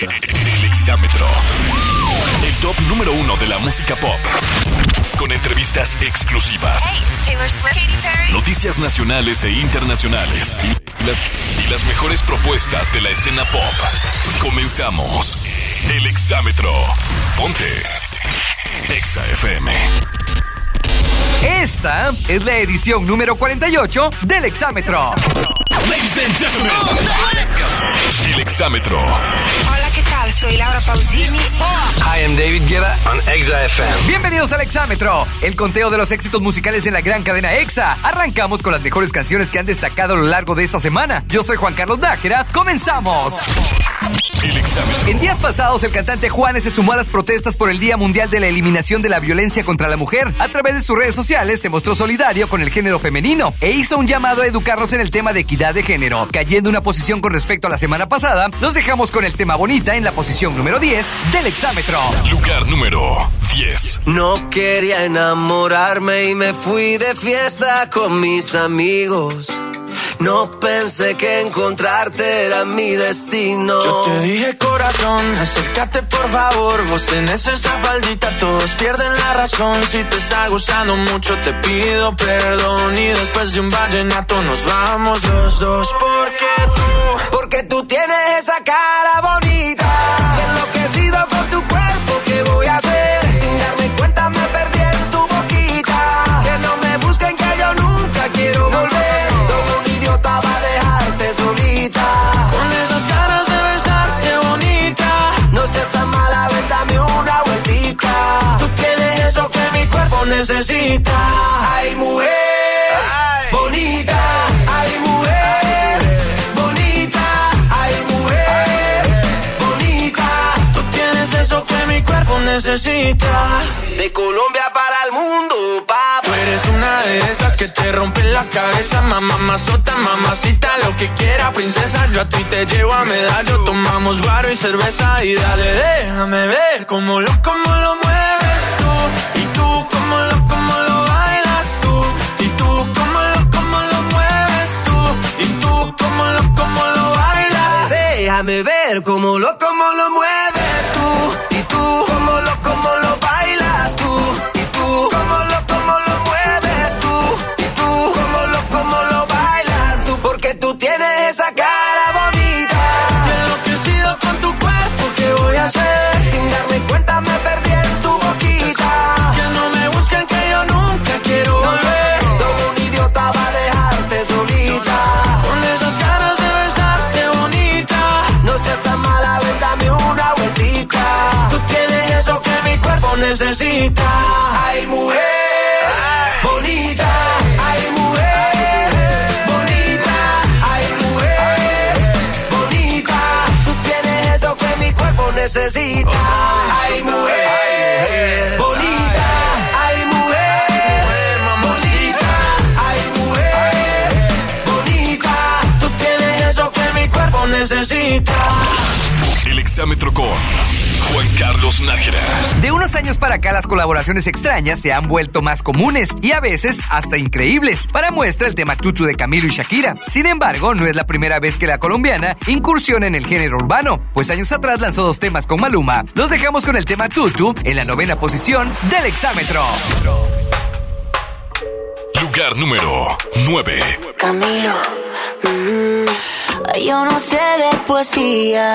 El Exámetro. El top número uno de la música pop. Con entrevistas exclusivas. Noticias nacionales e internacionales. Y las, y las mejores propuestas de la escena pop. Comenzamos. El Exámetro. Ponte. Exa FM. Esta es la edición número 48 del Exámetro. Ladies and gentlemen. El Exámetro. Hola, ¿qué tal? Soy Laura Pausini. Hi, I'm David Guetta on Exa FM. Bienvenidos al Exámetro, el conteo de los éxitos musicales en la gran cadena Exa. Arrancamos con las mejores canciones que han destacado a lo largo de esta semana. Yo soy Juan Carlos Nájera. ¡Comenzamos! El Exámetro. En días pasados, el cantante Juanes se sumó a las protestas por el Día Mundial de la Eliminación de la Violencia contra la Mujer. A través de sus redes sociales se mostró solidario con el género femenino e hizo un llamado a educarnos en el tema de equidad de género. Cayendo una posición con respecto a la semana pasada, nos dejamos con el tema bonita en la posición número 10 del exámetro. Lugar número 10. No quería enamorarme y me fui de fiesta con mis amigos. No pensé que encontrarte era mi destino. Yo te dije corazón, acércate por favor. Vos tenés esa faldita, todos pierden la razón. Si te está gustando mucho, te pido perdón. Y después de un vallenato nos vamos los dos. Porque tú, Porque tú tienes esa cara Ay, mujer. Bonita, ay mujer, bonita, ay mujer, bonita. Tú tienes eso que mi cuerpo necesita. De Colombia para el mundo, papá. Tú eres una de esas que te rompen la cabeza, mamá, mazota, mamacita, lo que quiera, princesa. Yo a ti te llevo a medallo, tomamos guaro y cerveza y dale, déjame ver cómo lo, cómo lo mueves tú. Déjame ver cómo lo, cómo lo mueves tú. Y tú, necesita. Ay, mujer. Bonita. Ay, mujer. Bonita. Ay, mujer. Bonita. Tú tienes eso que mi cuerpo necesita. Ay, mujer. Bonita. Ay, mujer. Bonita. Ay, mujer. Bonita. Tú tienes eso que mi cuerpo necesita. Exámetro con Juan Carlos Nájera. De unos años para acá las colaboraciones extrañas se han vuelto más comunes y a veces hasta increíbles. Para muestra el tema Tutu de Camilo y Shakira. Sin embargo, no es la primera vez que la colombiana incursiona en el género urbano, pues años atrás lanzó dos temas con Maluma. Los dejamos con el tema Tutu en la novena posición del exámetro. Lugar número 9. Camilo, mm, yo no sé de poesía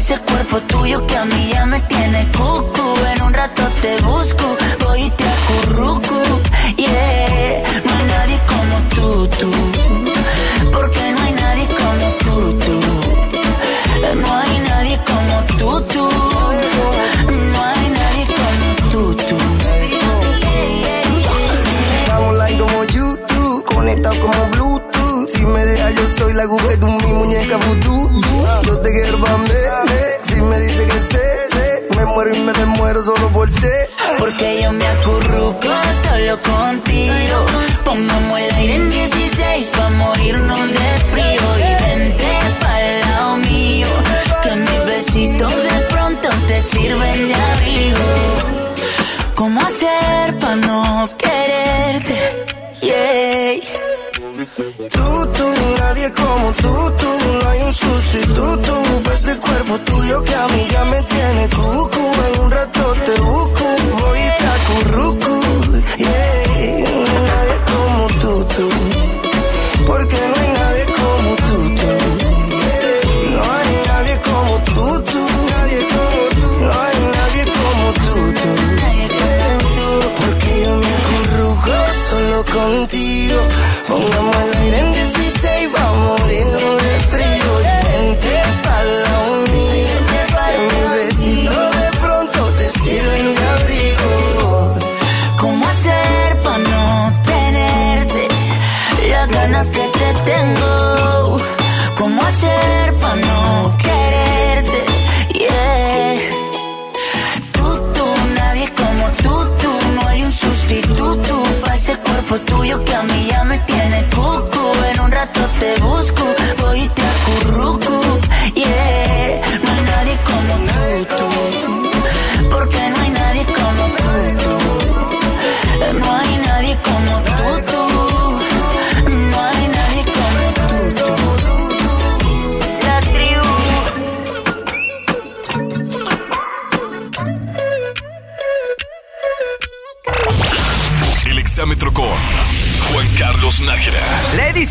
ese cuerpo tuyo que a mí ya me tiene cucu. En un rato te busco, voy y te acurruco. Yeah, no hay nadie como tú, tú. Porque no hay nadie como tú, tú. No hay nadie como tú, tú. No hay nadie como tú, tú. Estamos like como YouTube, conectado como Bluetooth. Si me dejas, yo soy la Google de un muero solo por. Porque yo me acurruco solo contigo. Pongamos el aire en 16 pa' morirnos de frío. Y vente pa'l lado mío, que mis besitos de pronto te sirven de abrigo. ¿Cómo hacer para no quererte? Yeah. Tú, tú, nadie como tú, tú, no hay un sustituto. Ese cuerpo tuyo que a mí ya me tiene tú en un rato te busco, voy y te acurruco, yeah.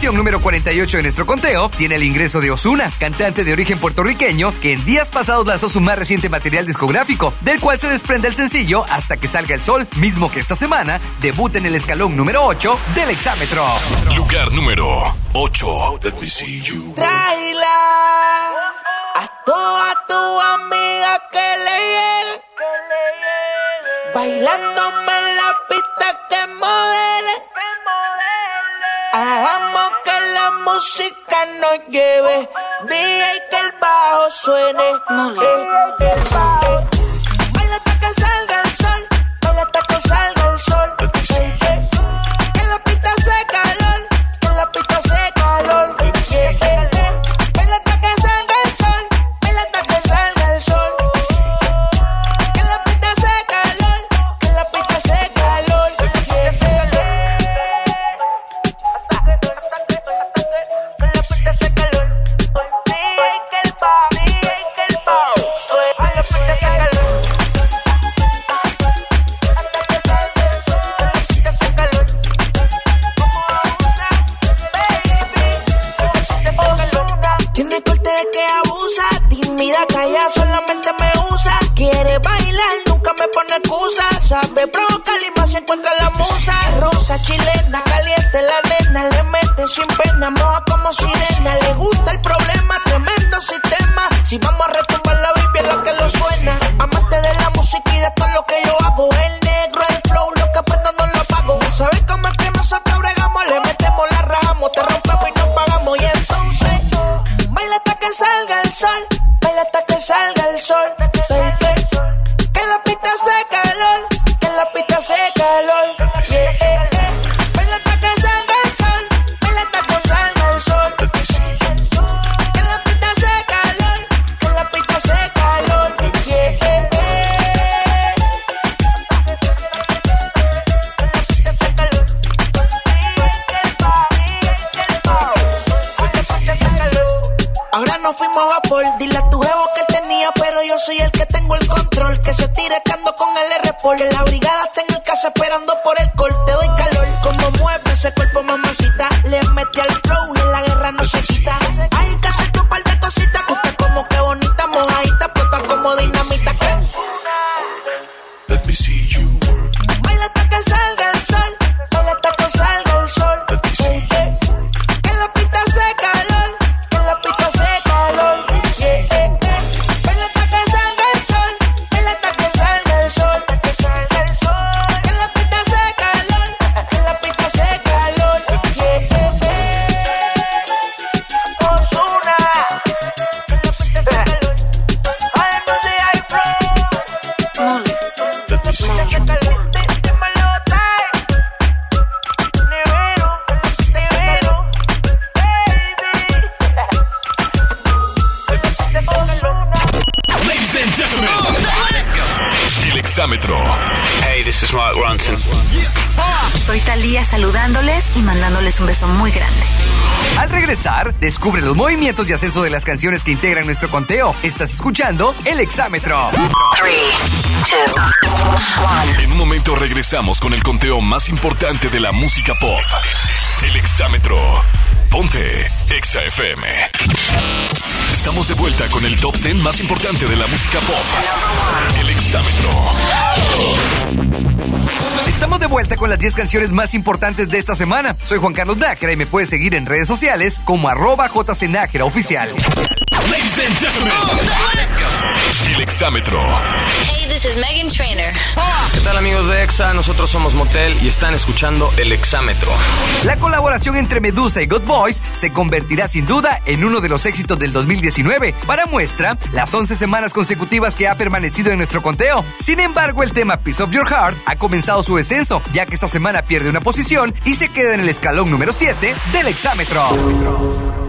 posición número 48 de nuestro conteo tiene el ingreso de Osuna, cantante de origen puertorriqueño, que en días pasados lanzó su más reciente material discográfico, del cual se desprende el sencillo Hasta que salga el sol, mismo que esta semana debuta en el escalón número 8 del exámetro. Lugar número 8. Let me see you. Traila a toda tu amiga que. Bailando música nos lleve, dije que el bajo suene. Eh, eh, eh, eh. el bajo. Baila hasta que salga chilena, caliente la nena, le mete sin pena, amor. Regresar, descubre los movimientos y ascenso de las canciones que integran nuestro conteo. Estás escuchando el exámetro. En un momento regresamos con el conteo más importante de la música pop. El exámetro. Ponte Exa FM. Estamos de vuelta con el top 10 más importante de la música pop. El exámetro. Vuelta con las 10 canciones más importantes de esta semana. Soy Juan Carlos Nájera y me puedes seguir en redes sociales como arroba jcnájera oficial. Ladies and gentlemen, el exámetro. Hey, this is Megan Trainer. ¿Qué tal amigos de EXA? Nosotros somos Motel y están escuchando el exámetro. La colaboración entre Medusa y Good Boys se convertirá sin duda en uno de los éxitos del 2019. Para muestra, las 11 semanas consecutivas que ha permanecido en nuestro conteo. Sin embargo, el tema Piece of Your Heart ha comenzado su descenso, ya que esta semana pierde una posición y se queda en el escalón número 7 del exámetro.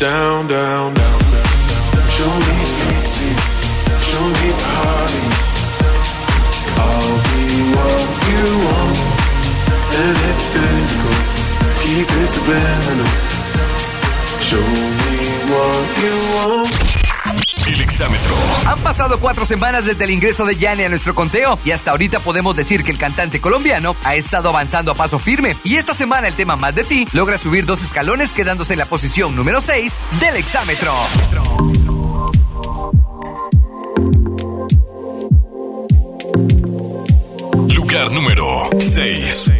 Down, down, down. Show me show me party. I'll be what you want, and it's physical. Keep it subliminal. Show me what you want. El exámetro. Han pasado cuatro semanas desde el ingreso de Yanni a nuestro conteo y hasta ahorita podemos decir que el cantante colombiano ha estado avanzando a paso firme. Y esta semana el tema Más de ti logra subir dos escalones quedándose en la posición número 6 del exámetro. Lugar número 6.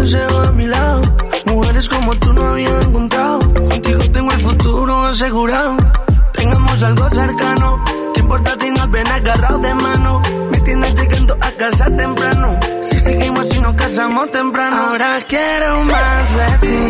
deseo a mi lado. Mujeres como tú no había encontrado. Contigo tengo el futuro asegurado. Tengamos algo cercano. ¿Qué importa si nos ven agarrados de mano? Me tienes llegando a casa temprano. Si seguimos y nos casamos temprano. Ahora quiero más de ti.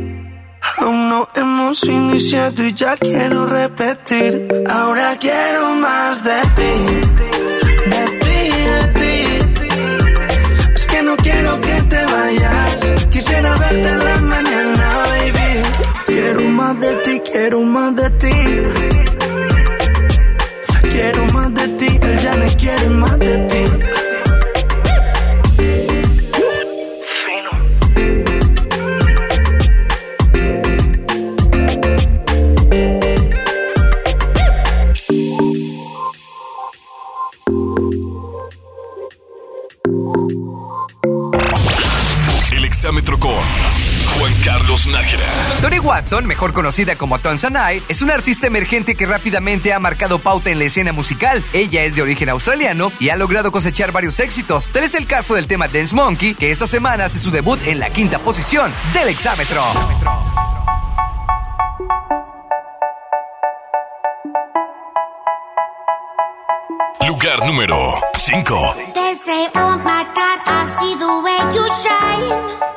Aún no hemos iniciado y ya quiero repetir. Ahora quiero más de ti, de ti, de ti. Es que no quiero que te vayas. Quisiera verte en la mañana, baby. Quiero más de ti, quiero más de ti. Watson, mejor conocida como Tanzanai, es una artista emergente que rápidamente ha marcado pauta en la escena musical. Ella es de origen australiano y ha logrado cosechar varios éxitos. Tal es el caso del tema Dance Monkey, que esta semana hace su debut en la quinta posición del exámetro. Lugar número 5. They say, oh my God, I see the way you shine.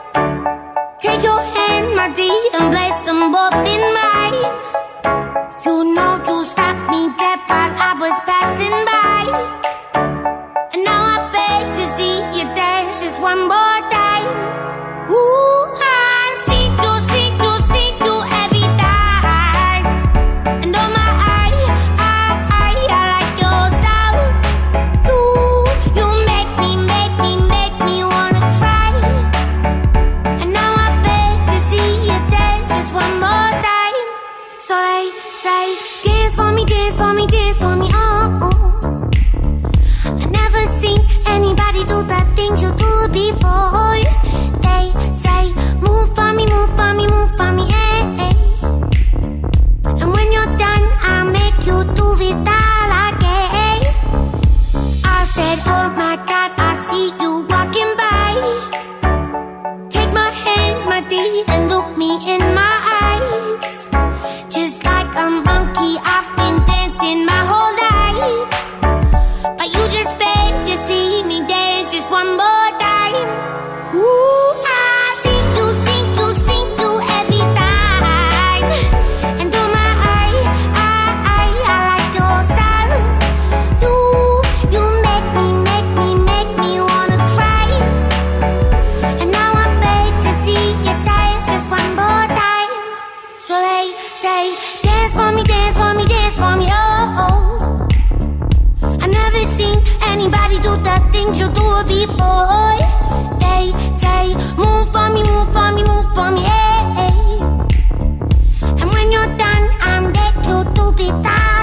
Say, dance for me, dance for me, dance for me, oh. oh. I never seen anybody do the things you do before. They say, move for me, move for me, move for me, eh. eh. And when you're done, I'm back to do it all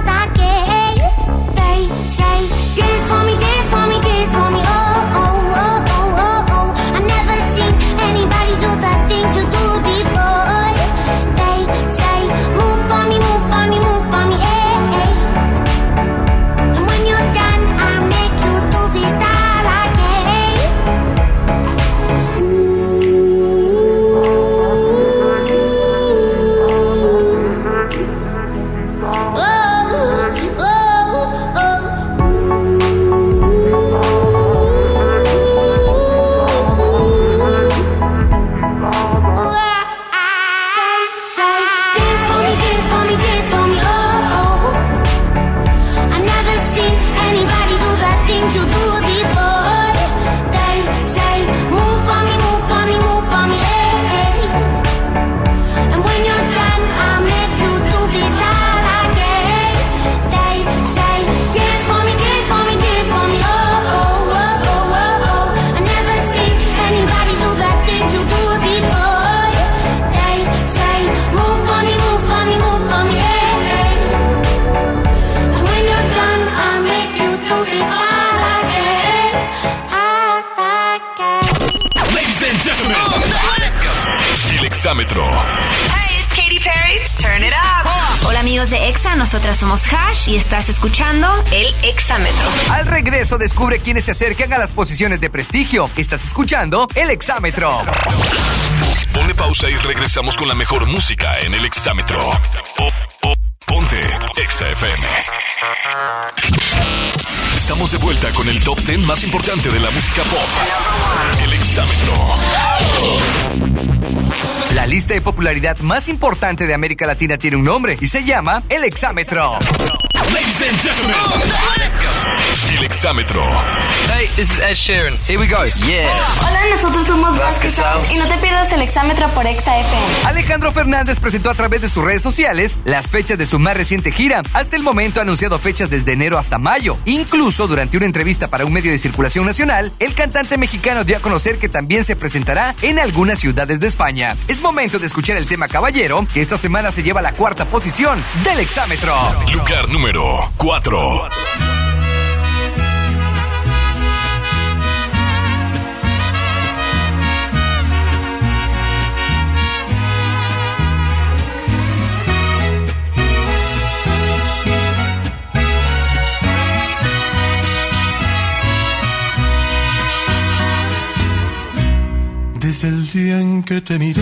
exámetro. Hey, it's Katy Perry. Turn it up. Hola amigos de EXA, nosotras somos Hash y estás escuchando el Exámetro. Al regreso descubre quiénes se acercan a las posiciones de prestigio. Estás escuchando el Exámetro. Ponle pausa y regresamos con la mejor música en el exámetro. Ponte Exa FM. Estamos de vuelta con el top 10 más importante de la música pop. El exámetro. La lista de popularidad más importante de América Latina tiene un nombre y se llama el Exámetro. Ladies and gentlemen, el exámetro. Hey, this is Ed Sheeran. Here we go. Yeah. Hola, nosotros somos Vasquez Sounds y no te pierdas el exámetro por Exa FM. Alejandro Fernández presentó a través de sus redes sociales las fechas de su más reciente gira. Hasta el momento ha anunciado fechas desde enero hasta mayo. Incluso durante una entrevista para un medio de circulación nacional, el cantante mexicano dio a conocer que también se presentará en algunas ciudades de España. Es momento de escuchar el tema Caballero, que esta semana se lleva la cuarta posición del exámetro. Lugar número 4. Desde el día en que te miré,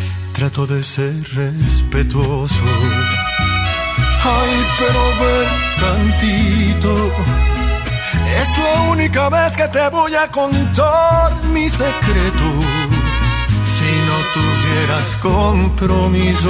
trato de ser respetuoso. Ay, pero ven tantito. Es la única vez que te voy a contar mi secreto. Si no tuvieras compromiso,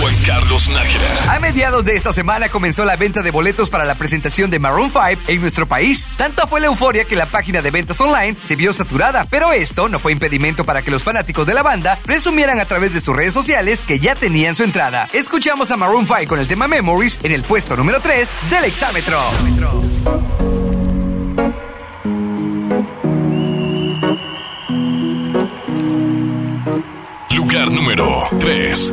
Juan Carlos Nájera. A mediados de esta semana comenzó la venta de boletos para la presentación de Maroon 5 en nuestro país. Tanto fue la euforia que la página de ventas online se vio saturada, pero esto no fue impedimento para que los fanáticos de la banda presumieran a través de sus redes sociales que ya tenían su entrada. Escuchamos a Maroon 5 con el tema Memories en el puesto número 3 del exámetro. Lugar número 3.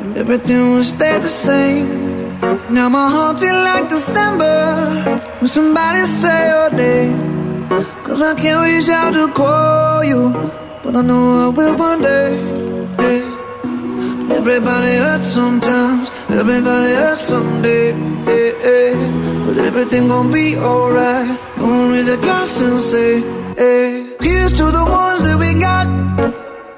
and everything will stay the same. Now my heart feel like December when somebody say your name. Cause I can't reach out to call you, but I know I will one day. Everybody hurts sometimes, everybody hurts someday. But everything gon' be alright. Gonna raise a glass and say, hey. Here's to the ones that we got.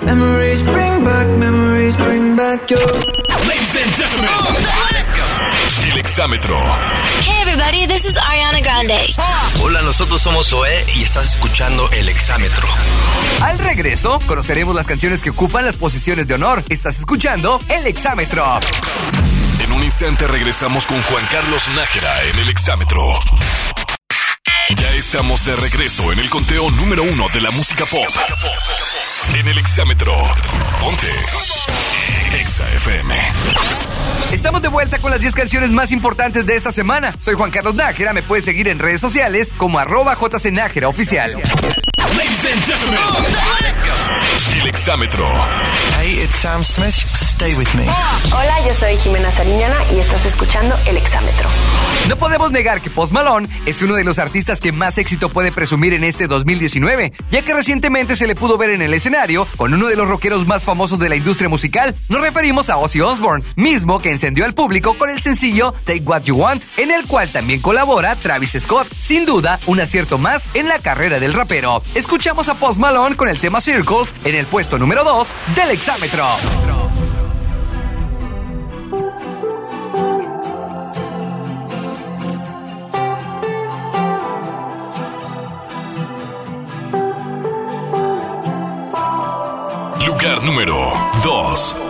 Memories bring back, memories bring back your. Ladies and gentlemen, el exámetro. Hey everybody, this is Ariana Grande. Hola, nosotros somos Zoé y estás escuchando El Exámetro. Al regreso, conoceremos las canciones que ocupan las posiciones de honor. Estás escuchando el exámetro. En un instante regresamos con Juan Carlos Nájera en el exámetro. Estamos de regreso en el conteo número uno de la música pop. En el exámetro. Ponte. Exa FM. Estamos de vuelta con las 10 canciones más importantes de esta semana. Soy Juan Carlos Nájera, me puedes seguir en redes sociales como arroba jcnájera oficial. Ladies and gentlemen. El exámetro. Hey, it's Sam Smith. Stay with me. Hola, yo soy Jimena Sariñana y estás escuchando El Exámetro. No podemos negar que Post Malone es uno de los artistas que más éxito puede presumir en este 2019, ya que recientemente se le pudo ver en el escenario con uno de los rockeros más famosos de la industria musical. Nos referimos a Ozzy Osbourne, mismo que encendió al público con el sencillo Take What You Want, en el cual también colabora Travis Scott. Sin duda, un acierto más en la carrera del rapero. Escuchamos a Post Malone con el tema Circles en el puesto número 2 del exámetro. Número 2.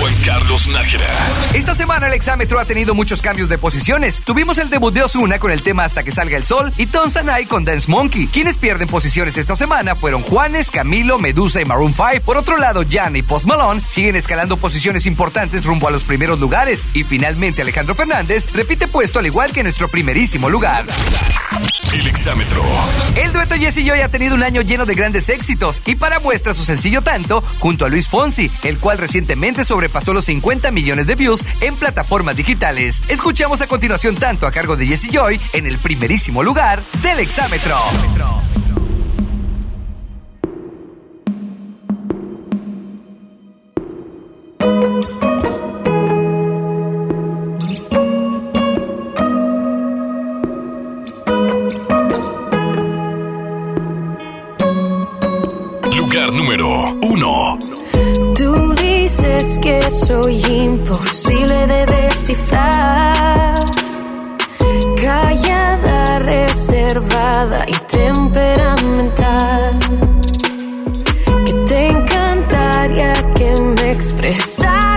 Juan Carlos Nájera. Esta semana el exámetro ha tenido muchos cambios de posiciones. Tuvimos el debut de Osuna con el tema Hasta que salga el sol y Tom Sanai con Dance Monkey. Quienes pierden posiciones esta semana fueron Juanes, Camilo, Medusa y Maroon 5. Por otro lado, Jan y Post Malone siguen escalando posiciones importantes rumbo a los primeros lugares. Y finalmente Alejandro Fernández repite puesto al igual que nuestro primerísimo lugar. El exámetro. El dueto Jesse Joy ha tenido un año lleno de grandes éxitos y para muestra su sencillo tanto junto a Luis Fonsi, el cual recién recientemente sobrepasó los 50 millones de views en plataformas digitales. Escuchamos a continuación tanto a cargo de Jesse Joy en el primerísimo lugar del exámetro. dices que soy imposible de descifrar. Callada, reservada y temperamental. Que te encantaría que me expresara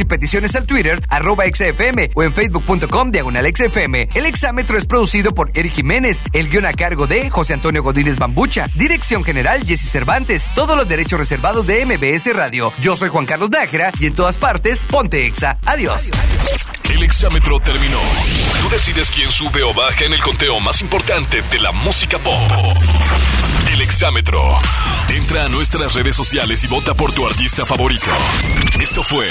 y peticiones al Twitter, arroba XFM o en facebook.com diagonal XFM. El exámetro es producido por Eric Jiménez, el guion a cargo de José Antonio Godínez Bambucha, dirección general Jesse Cervantes, todos los derechos reservados de MBS Radio. Yo soy Juan Carlos Nájera y en todas partes, ponte Exa. Adiós. El exámetro terminó. Tú decides quién sube o baja en el conteo más importante de la música pop. El exámetro. Entra a nuestras redes sociales y vota por tu artista favorito. Esto fue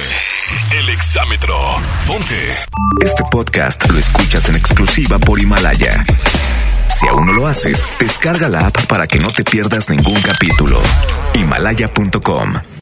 El exámetro. Ponte. Este podcast lo escuchas en exclusiva por Himalaya. Si aún no lo haces, descarga la app para que no te pierdas ningún capítulo. Himalaya.com